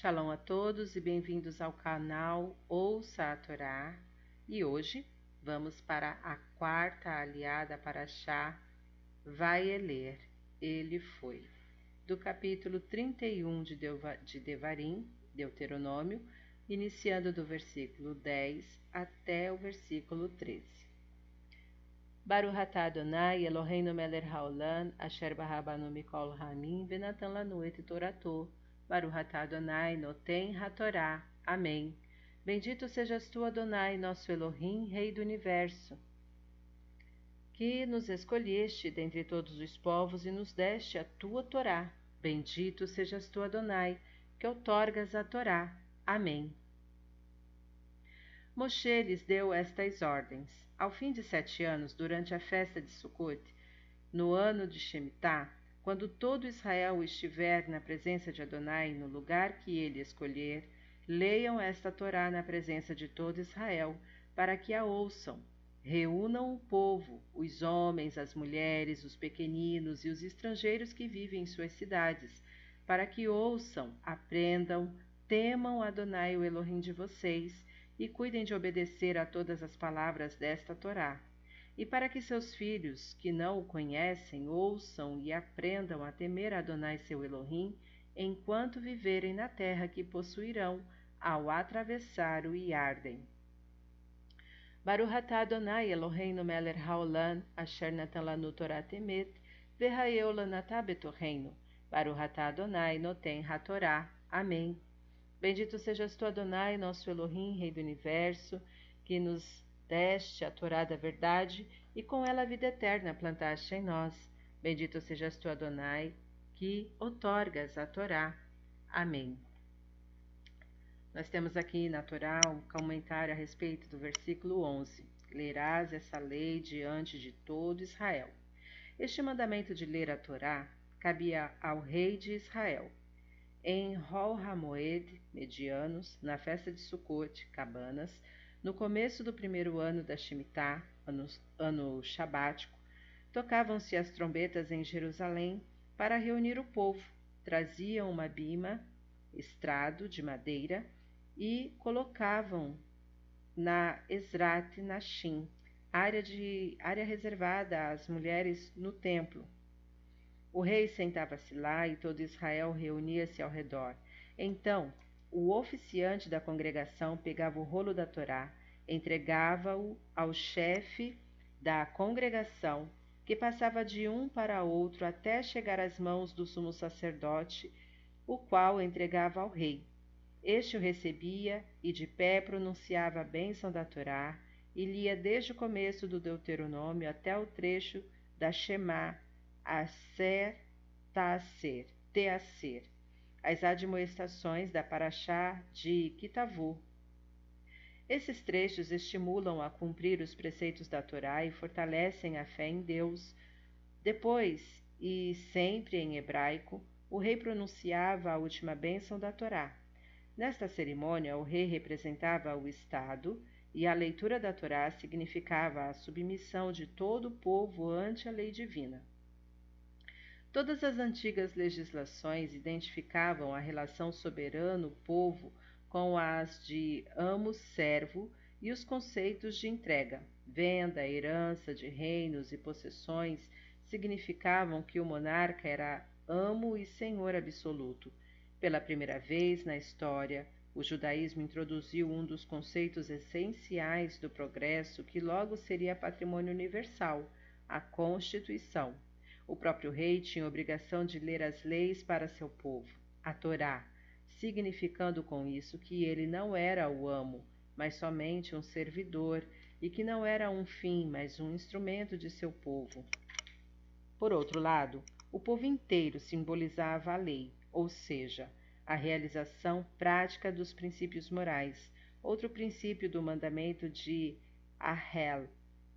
Shalom a todos e bem-vindos ao canal Ouça a Torá. E hoje vamos para a quarta aliada para Chá, vai ler, ele foi, do capítulo 31 de, de Devarim, Deuteronômio, iniciando do versículo 10 até o versículo 13. Baruch atah Adonai Eloheinu melech haolam asher barabanu mikol hamim venatan lanu et toratou Baruch atah Adonai noten hatorá. Amém. Bendito sejas tu, Adonai, nosso Elohim, Rei do Universo, que nos escolheste dentre todos os povos e nos deste a tua Torá. Bendito sejas tu, Adonai, que outorgas a Torá. Amém. Moshe lhes deu estas ordens. Ao fim de sete anos, durante a festa de Sukkot, no ano de Shemitah, quando todo Israel estiver na presença de Adonai, no lugar que ele escolher, leiam esta Torá na presença de todo Israel, para que a ouçam. Reúnam o povo, os homens, as mulheres, os pequeninos e os estrangeiros que vivem em suas cidades, para que ouçam, aprendam, temam Adonai, o Elohim de vocês, e cuidem de obedecer a todas as palavras desta Torá e para que seus filhos, que não o conhecem, ouçam e aprendam a temer Adonai seu Elohim, enquanto viverem na terra que possuirão ao atravessar o Iarden. Baruch atah Adonai Eloheinu melech haolam asher natan lanu Torah temet v'hayeu lanatah betorreino. Baruch atah Adonai noten hatorá. Amém. Bendito sejas tu, Adonai, nosso Elohim, Rei do Universo, que nos deste a Torá da verdade, e com ela a vida eterna plantaste em nós. Bendito sejas tu, Adonai, que otorgas a Torá. Amém. Nós temos aqui na Torá um comentário a respeito do versículo 11. Lerás essa lei diante de todo Israel. Este mandamento de ler a Torá cabia ao rei de Israel. Em Hol Hamoed, medianos, na festa de Sukkot, cabanas, no começo do primeiro ano da Shemitah, ano, ano sabático, tocavam-se as trombetas em Jerusalém para reunir o povo. Traziam uma bima, estrado de madeira, e colocavam na Esrat Nashim, área, de, área reservada às mulheres no templo. O rei sentava-se lá e todo Israel reunia-se ao redor. Então o oficiante da congregação pegava o rolo da Torá, entregava-o ao chefe da congregação, que passava de um para outro até chegar às mãos do sumo sacerdote, o qual entregava ao rei. Este o recebia e de pé pronunciava a bênção da Torá e lia desde o começo do Deuteronômio até o trecho da Shema, Aser, Taser, Teaser as admoestações da Paraxá de Kitavu. Esses trechos estimulam a cumprir os preceitos da Torá e fortalecem a fé em Deus. Depois, e sempre em hebraico, o rei pronunciava a última bênção da Torá. Nesta cerimônia, o rei representava o Estado e a leitura da Torá significava a submissão de todo o povo ante a lei divina. Todas as antigas legislações identificavam a relação soberano-povo com as de amo-servo e os conceitos de entrega, venda, herança de reinos e possessões significavam que o monarca era amo e senhor absoluto. Pela primeira vez na história, o judaísmo introduziu um dos conceitos essenciais do progresso que logo seria patrimônio universal, a Constituição. O próprio rei tinha obrigação de ler as leis para seu povo, a Torá, significando com isso que ele não era o amo, mas somente um servidor, e que não era um fim, mas um instrumento de seu povo. Por outro lado, o povo inteiro simbolizava a lei, ou seja, a realização prática dos princípios morais. Outro princípio do mandamento de Ahel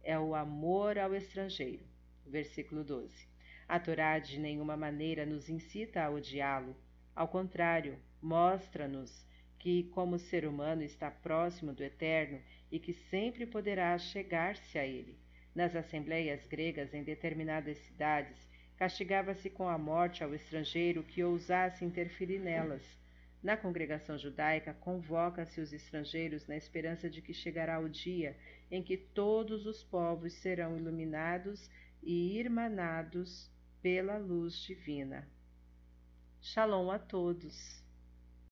é o amor ao estrangeiro. Versículo 12. A Torá de nenhuma maneira nos incita a odiá-lo. Ao contrário, mostra-nos que, como ser humano, está próximo do Eterno e que sempre poderá chegar-se a ele. Nas assembleias gregas em determinadas cidades, castigava-se com a morte ao estrangeiro que ousasse interferir nelas. Na congregação judaica, convoca-se os estrangeiros na esperança de que chegará o dia em que todos os povos serão iluminados e irmanados pela luz divina. Shalom a todos!